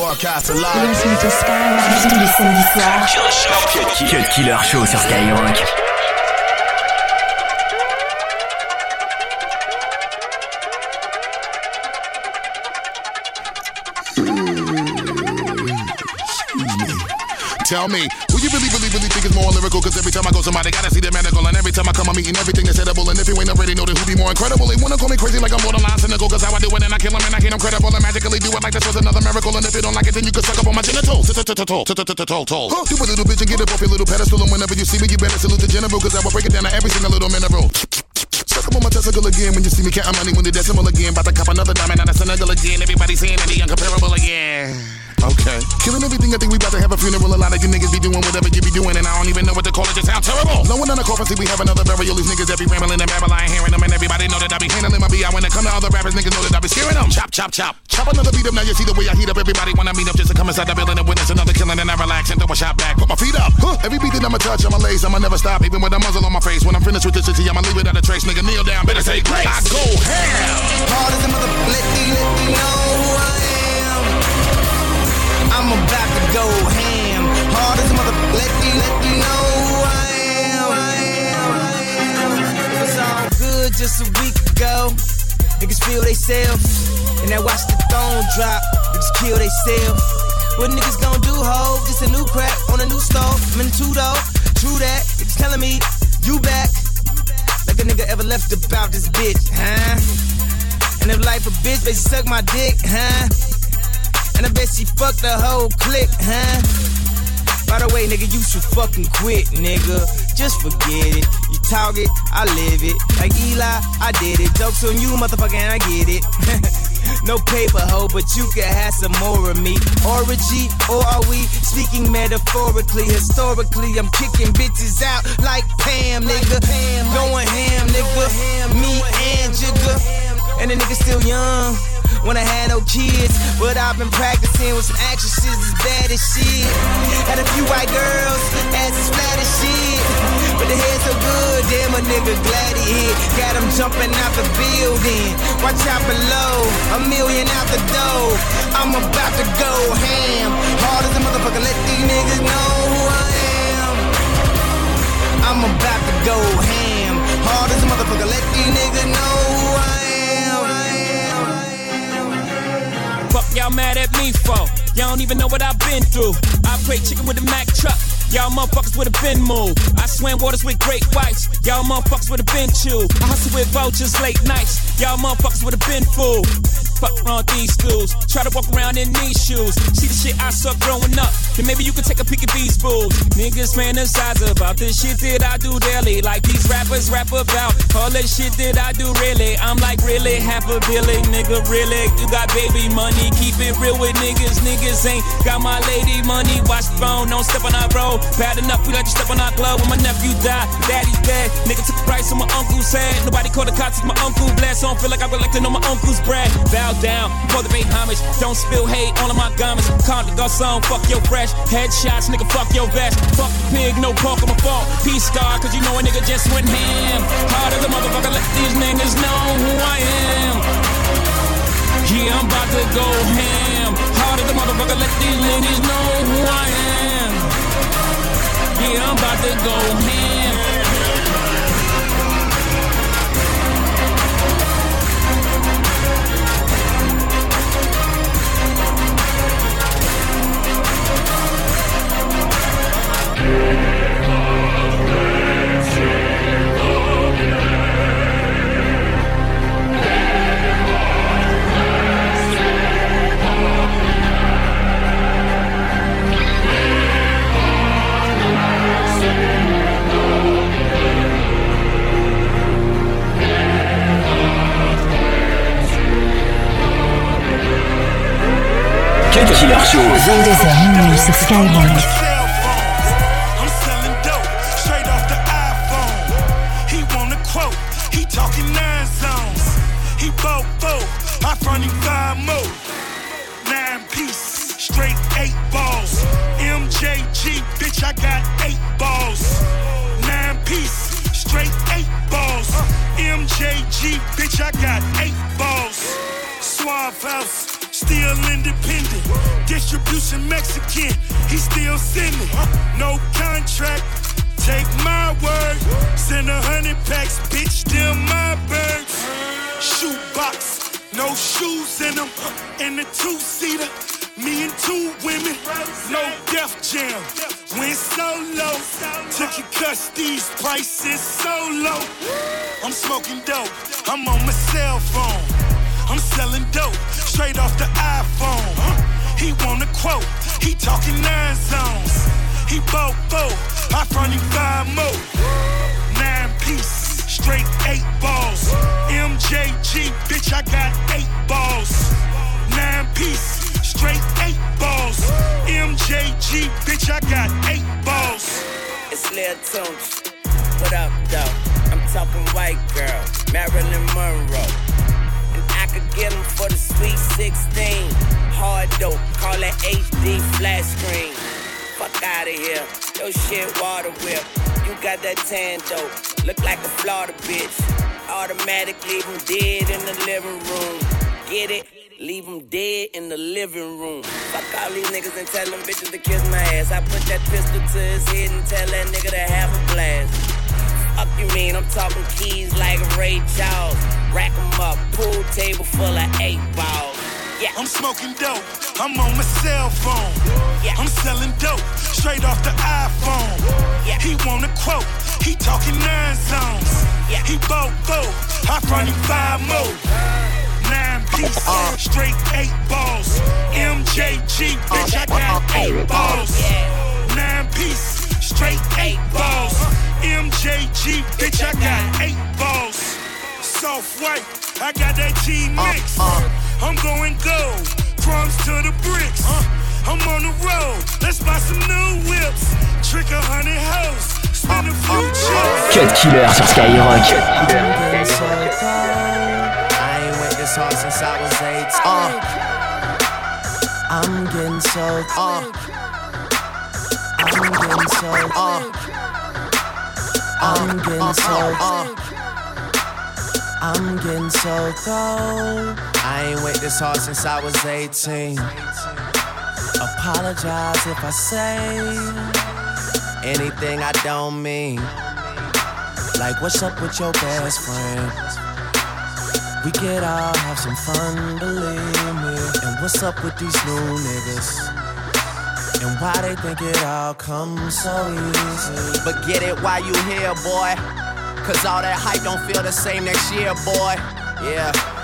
Broadcast live. tous les samedis soirs? Cut Killer Show sur Skyrock. Tell me, really, think is more lyrical? Cause every time I go, somebody gotta see the medical. And every time I come, I'm eating everything that's edible. And if you ain't already know, then who be more incredible? They wanna call me crazy like I'm borderline cynical. Cause how I do it and I kill them and I hate them credible. And magically do it like this was another miracle. And if you don't like it, then you can suck up on my genitals. Toll. You a little bitch and get up off your little pedestal. And whenever you see me, you better salute the general. Cause I will break it down to every single little mineral. Suck up on my testicle again when you see me counting money when the decimal again. About to cop another diamond out of Senegal again. Everybody saying that he uncomparable again. Okay. Killing everything, I think we about to have a funeral. A lot of you niggas be doing whatever you be doing, and I don't even know what to call it. Just sound terrible. No one on the coffin see we have another burial. These niggas that be rambling and babbling, I ain't hearing them, and everybody know that I be handling my beat. When it come to other rappers, niggas know that I be scaring them. Chop, chop, chop. Chop another beat up, now you see the way I heat up. Everybody wanna meet up just to come inside the building and witness another killing, and I relax and throw a shot back. Put my feet up. Huh. Every beat that I'ma touch, I'ma lace, I'ma never stop, even with a muzzle on my face. When I'm finished with this city, I'ma leave it at a trace. Nigga, kneel down, better say grace. I go ham. Hard as a mother, let me, let me know who I am. I'm about to go ham. Hard as a mother, let me, let me know I am. I am, I am. It was all good just a week ago. Niggas feel they self, and I watch the throne drop. Niggas kill they self. What niggas gon' do, ho? Just a new crack on a new stove. I'm in two though, true that. It's telling me you back. Like a nigga ever left about this bitch, huh? And if life a bitch, she suck my dick, huh? And I bet she fucked the whole clique, huh? By the way, nigga, you should fucking quit, nigga. Just forget it. You talk it, I live it. Like Eli, I did it. Jokes on you, motherfucker, and I get it. no paper hoe, but you can have some more of me. Orgy, or are we speaking metaphorically? Historically, I'm kicking bitches out like Pam, nigga. Going ham, nigga. Me and Jigga. And the nigga still young when I had no kids. But I've been practicing with some actresses as bad as shit. Had a few white girls, ass as flat as shit. But the head so good, damn a nigga glad he hit. Got him jumping out the building. Watch out below, a million out the door. I'm about to go ham. Hard as a motherfucker, let these niggas know who I am. I'm about to go ham. Hard as a motherfucker, let these niggas know who I am. Y'all mad at me for? Y'all don't even know what I've been through. I play chicken with a Mack truck. Y'all motherfuckers would have been moved. I swam waters with great whites. Y'all motherfuckers would have been chewed. I hustle with vultures late nights. Y'all motherfuckers would have been fooled. Fuck around these schools. Try to walk around in these shoes. See the shit I saw growing up. Then maybe you can take a peek at these fools. Niggas fantasize about this shit that I do daily. Like these rappers rap about all that shit that I do really. I'm like really half a billion, nigga. Really, you got baby money. Keep it real with niggas. Niggas ain't got my lady money. Watch the phone, don't step on our road. Bad enough, we let you step on our glove. When my nephew died, daddy's dead. Nigga took a price on my uncle's head. Nobody called the cops, my uncle blessed. So I don't feel like I'm collecting on my uncle's bread. Bow down, the pay homage. Don't spill hate all of my garments. Calm the garçon, fuck your fresh. Headshots, nigga, fuck your vest. Fuck the pig, no pork on my fault. Peace scar, cause you know a nigga just went ham. Hard as a motherfucker, let these niggas know who I am. Yeah, I'm about to go ham. Hard as a motherfucker, let these niggas know who I am. Yeah, I'm about to go ham. Bitch, I got eight balls. Nine piece, straight eight balls. MJG, bitch, I got eight balls. Swamp house, still independent. Distribution Mexican, he still sending. No contract, take my word. Send a hundred packs, bitch, them my birds. Shoebox, no shoes in them. In the two seater, me and two women, no Def Jam. Went solo, took your these prices so low. I'm smoking dope, I'm on my cell phone. I'm selling dope, straight off the iPhone. He want a quote, he talking nine zones. He bought four, I front him five more. Nine piece, straight eight balls. MJG, bitch, I got eight balls. Nine piece, straight eight balls. MJG, bitch, I got eight balls. It's Lil Tunch. What up, though? I'm talking white girl, Marilyn Monroe. And I could get 'em for the sweet 16. Hard dope, call it HD flat screen. Fuck out of here. Your shit water whip. You got that tan dope. Look like a Florida bitch. Automatic leave 'em dead in the living room. Get it? Leave 'em dead in the living room. Fuck all these niggas and tell them bitches to kiss my ass. I put that pistol to his head and tell that nigga to have a blast. Fuck you mean? I'm talking keys like a Ray Charles. Rack 'em up, pool table full of eight balls. Yeah. I'm smoking dope. I'm on my cell phone. Yeah. I'm selling dope straight off the iPhone. Yeah. He want a quote. He talking nine zones. Yeah. He bought four. I front him five more. Nine piece, uh-huh. straight eight balls. MJG, bitch, I got eight uh-huh. balls. Nine piece, straight eight balls. MJG, bitch, I got eight balls. Soft white, I got that T mix. I'm going gold, crumbs to the bricks. I'm on the road, let's buy some new whips. Trick a hundred hoes, spend a few chips. Cut Killer sur Skyrock. getting so cold. I ain't went this hard since I was eight. Uh, I'm getting so uh, I'm getting so uh, I'm getting so uh, I'm getting so cold. I ain't went this hard since I was 18. Apologize if I say anything I don't mean. Like, what's up with your best friend? We could all have some fun, believe me. And what's up with these new niggas? And why they think it all comes so easy? But get it while you here, boy. Cause all that hype don't feel the same next year, boy. Yeah.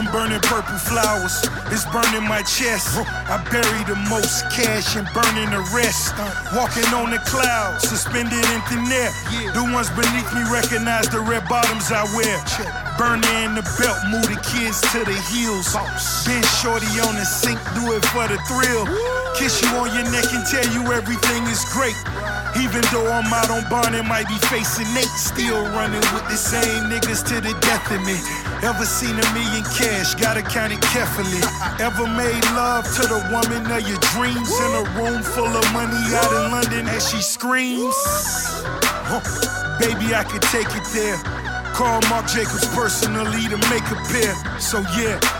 I'm burning purple flowers, it's burning my chest. I bury the most cash and burning the rest. Walking on the clouds, suspended in thin air. The ones beneath me recognize the red bottoms I wear. Burning in the belt, move the kids to the heels. Been shorty on the sink, do it for the thrill. Kiss you on your neck and tell you everything is great. Even though I'm out on bond and might be facing Nate, still running with the same niggas to the death of me. Ever seen a million cash? Gotta count it carefully. Ever made love to the woman of your dreams in a room full of money out in London as she screams? Huh. Baby, I could take it there. Call Marc Jacobs personally to make a pair. So yeah.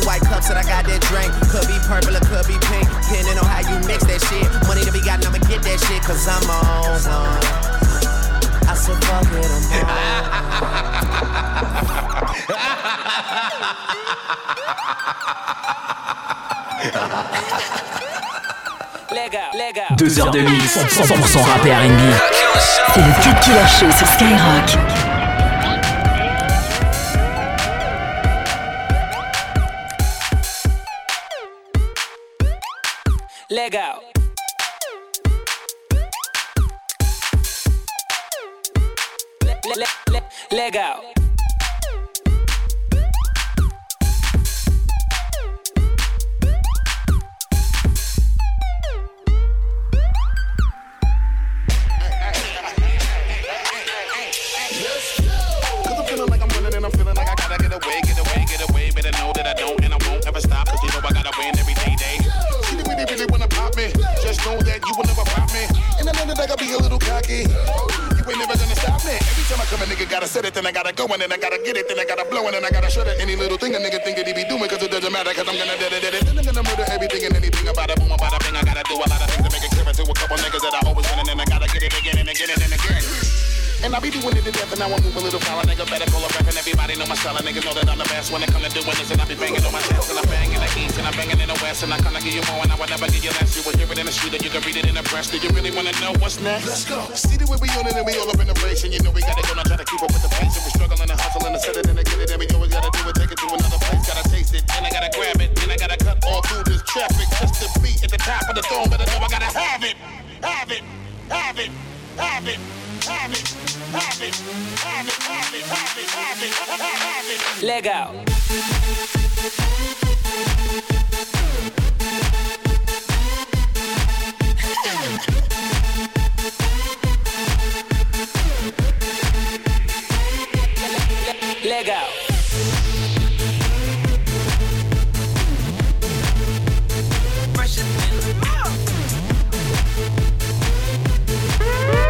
Two white cups that I got that drink. Could be purple or could be pink. Depending on how you mix that shit. Money to be gotten, I'ma get that shit, cause I'm on one. I said, fuck it, I'm on. Deux heures de mix, 100% rap et R&B. C'est le Cut Killer Show sur Skyrock. Know that you will never pop me. And I know that I gotta be a little cocky. You ain't never gonna stop me. Every time I come, a nigga gotta set it, then I gotta go, and then I gotta get it, then I gotta blow, and then I gotta shut it. Any little thing a nigga think that he be doing, cause it doesn't matter, cause I'm gonna dead it, dead it. Then I'm gonna murder everything and anything about it, boom, about a thing. I gotta do a lot of things to make it clear to a couple niggas that I always win, and then I gotta get it again and again and again. And I be doing it to death, and now I move a little foul. Nigga better call a rep, and everybody know my style. And niggas know that I'm the best when it come to doing this. And I be banging on my chest, and I'm banging the east, and I'm banging in the west. And I kinda give you more, and I would never give you less. You will hear it in the street, and you can read it in the press. Do you really wanna know what's next? Let's go. See the way we on it, and we all up in the race. And you know we gotta go, now try to keep up with the pace. And we struggling and hustling and set and get it. And we always gotta do it, take it to another place. Gotta taste it, and I gotta grab it, and I gotta cut all through this traffic just to be at the top of the throne. But I know I gotta have it, have it, have it, have it. Have it, Legal. Legal.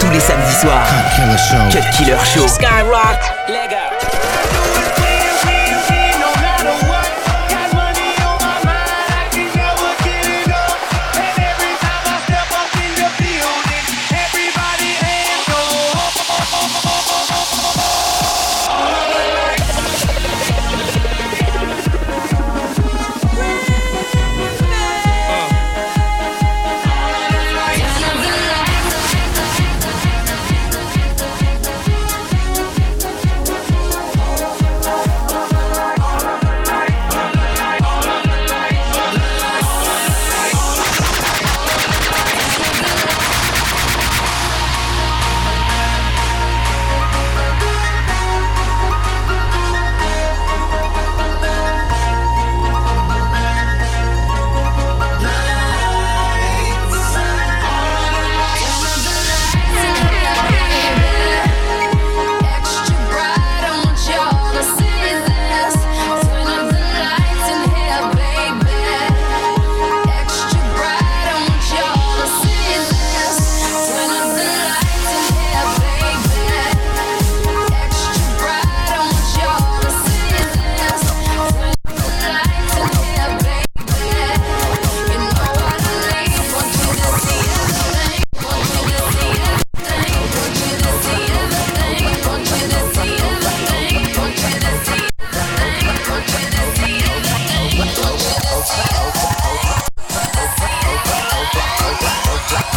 Tous les samedis soirs. Killer Show. Cut Killer Show. Skyrock. Leg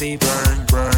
You burn, Bang,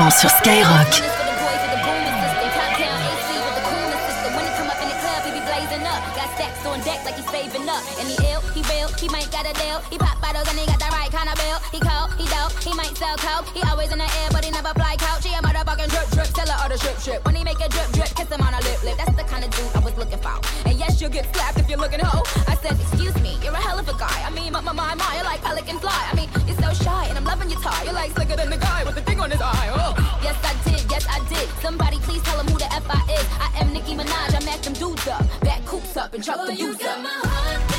C'est seulement sur Skyrock. He might got a deal. He pop bottles and he got the right kind of bill. He cold, he dope, he might sell coke. He always in the air, but he never fly couch. He a motherfucking drip drip, seller of the strip strip. When he make a drip drip, kiss him on a lip lip. That's the kind of dude I was looking for. And yes, you'll get slapped if you're looking hoe. I said, excuse me, you're a hell of a guy. I mean, my my my, my you're like pelican fly. I mean, you're so shy, and I'm loving your tie. You're like slicker than the guy with the thing on his eye. Oh. Yes, I did, yes, I did. Somebody please tell him who the F I is. I am Nicki Minaj, I match them dudes up. Back coops up and chuck the dudes up. This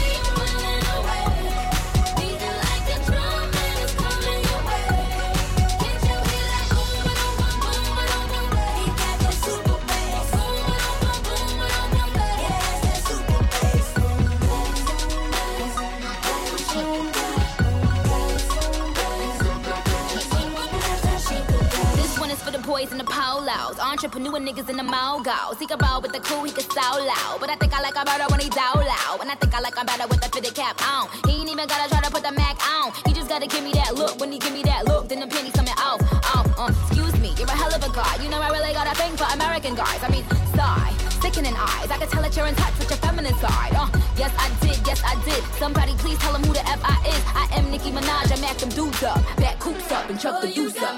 boys in the polos. Entrepreneur niggas in the mogos. He can roll with the cool, he can so loud. But I think I like him better when he's out loud. And I think I like him better with the fitted cap on. He ain't even gotta try to put the Mac on. He just gotta give me that look. When he give me that look, then the pennies coming off. Off, uh, excuse me, you're a hell of a guy. You know I really got a thing for American guys. I mean, sigh, sickening eyes. I can tell that you're in touch with your feminine side. Uh, yes I did, yes I did. Somebody please tell him who the F I is. I am Nicki Minaj, I mac them dudes up. Back coops up and chuck the deuce up.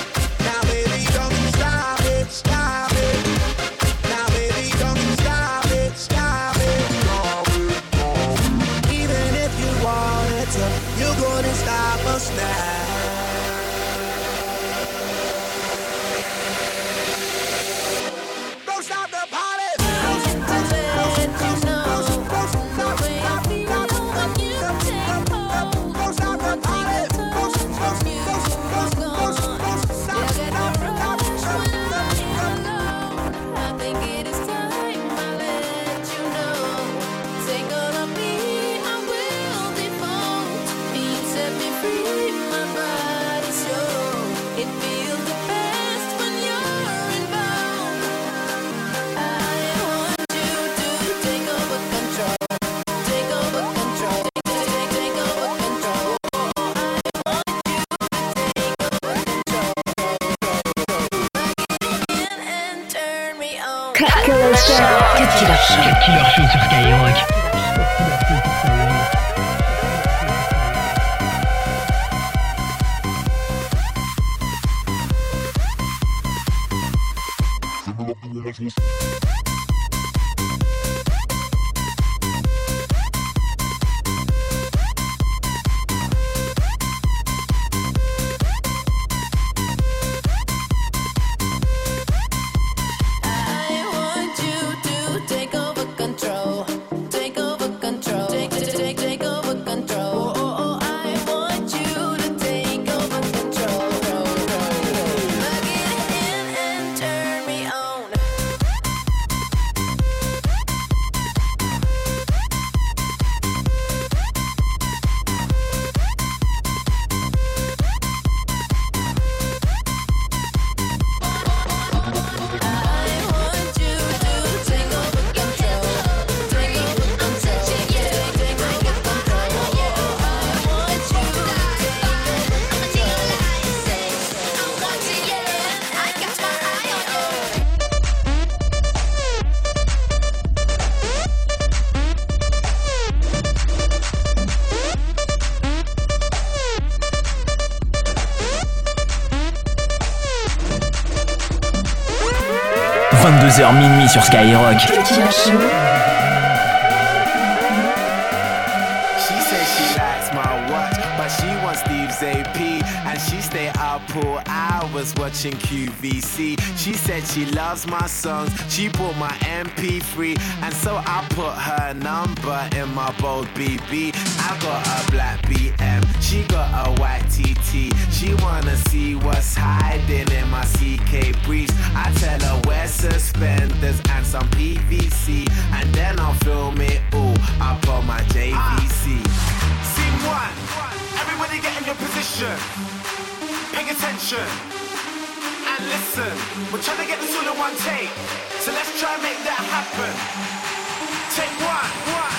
22h minuit sur Skyrock. She says she likes my watch, but she wants Steve's AP. And she stay up for hours watching QVC. She said she loves my songs, she bought my MP3. And so I put her number in my bold BB. I got a black BM, she got a white TT. She wanna see what's hiding in my CK briefs. I tell her wear suspenders and some PVC. And then I'll film it all up on my JVC. Scene one. Everybody get in your position. Pay attention. And listen. We're trying to get this all in one take. So let's try and make that happen. Take one. One. One.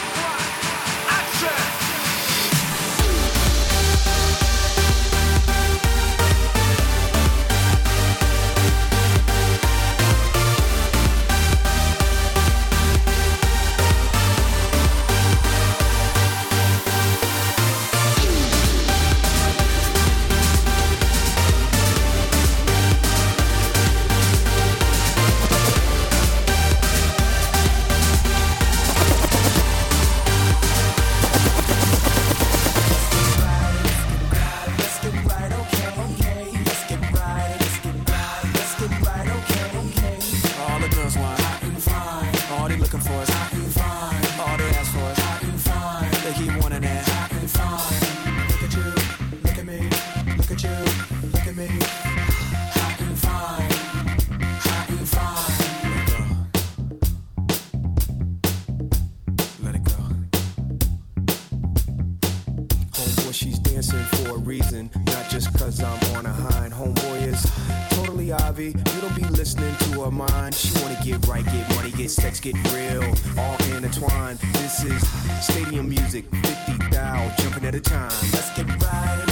Stadium music, 50 thou jumping at a time. Let's get right,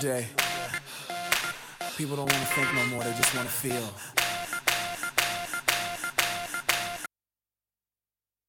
day. People don't want to think no more, they just want to feel.